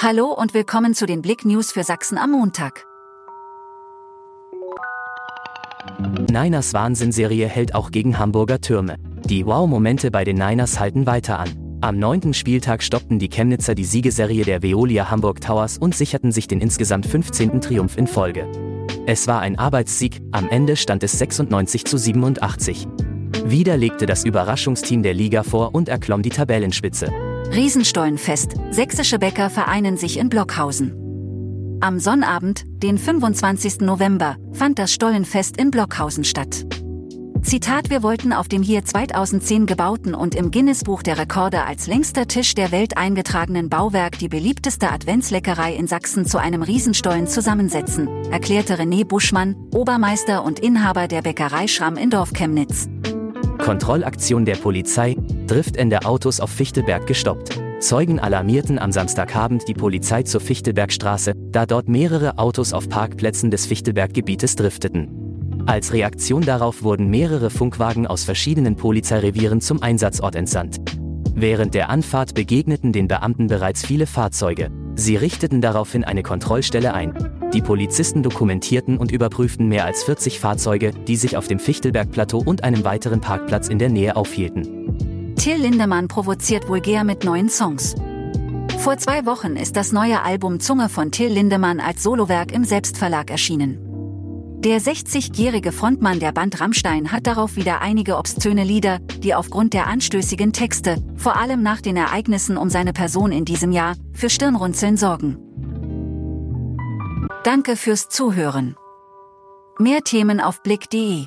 Hallo und willkommen zu den Blick News für Sachsen am Montag. Niners Wahnsinnserie hält auch gegen Hamburger Türme. Die Wow-Momente bei den Niners halten weiter an. Am neunten Spieltag stoppten die Chemnitzer die Siegeserie der Veolia Hamburg Towers und sicherten sich den insgesamt 15. Triumph in Folge. Es war ein Arbeitssieg, am Ende stand es 96 zu 87. Wieder legte das Überraschungsteam der Liga vor und erklomm die Tabellenspitze. Riesenstollenfest, sächsische Bäcker vereinen sich in Blockhausen. Am Sonnabend, den 25. November, fand das Stollenfest in Blockhausen statt. Zitat Wir wollten auf dem hier 2010 gebauten und im Guinness-Buch der Rekorde als längster Tisch der Welt eingetragenen Bauwerk die beliebteste Adventsleckerei in Sachsen zu einem Riesenstollen zusammensetzen, erklärte René Buschmann, Obermeister und Inhaber der Bäckerei Schramm in Dorf Chemnitz. Kontrollaktion der Polizei, Driftende Autos auf Fichtelberg gestoppt. Zeugen alarmierten am Samstagabend die Polizei zur Fichtelbergstraße, da dort mehrere Autos auf Parkplätzen des Fichtelberggebietes drifteten. Als Reaktion darauf wurden mehrere Funkwagen aus verschiedenen Polizeirevieren zum Einsatzort entsandt. Während der Anfahrt begegneten den Beamten bereits viele Fahrzeuge. Sie richteten daraufhin eine Kontrollstelle ein. Die Polizisten dokumentierten und überprüften mehr als 40 Fahrzeuge, die sich auf dem Fichtelbergplateau und einem weiteren Parkplatz in der Nähe aufhielten. Till Lindemann provoziert vulgär mit neuen Songs. Vor zwei Wochen ist das neue Album Zunge von Till Lindemann als Solowerk im Selbstverlag erschienen. Der 60-jährige Frontmann der Band Rammstein hat darauf wieder einige obszöne Lieder, die aufgrund der anstößigen Texte, vor allem nach den Ereignissen um seine Person in diesem Jahr, für Stirnrunzeln sorgen. Danke fürs Zuhören. Mehr Themen auf blick.de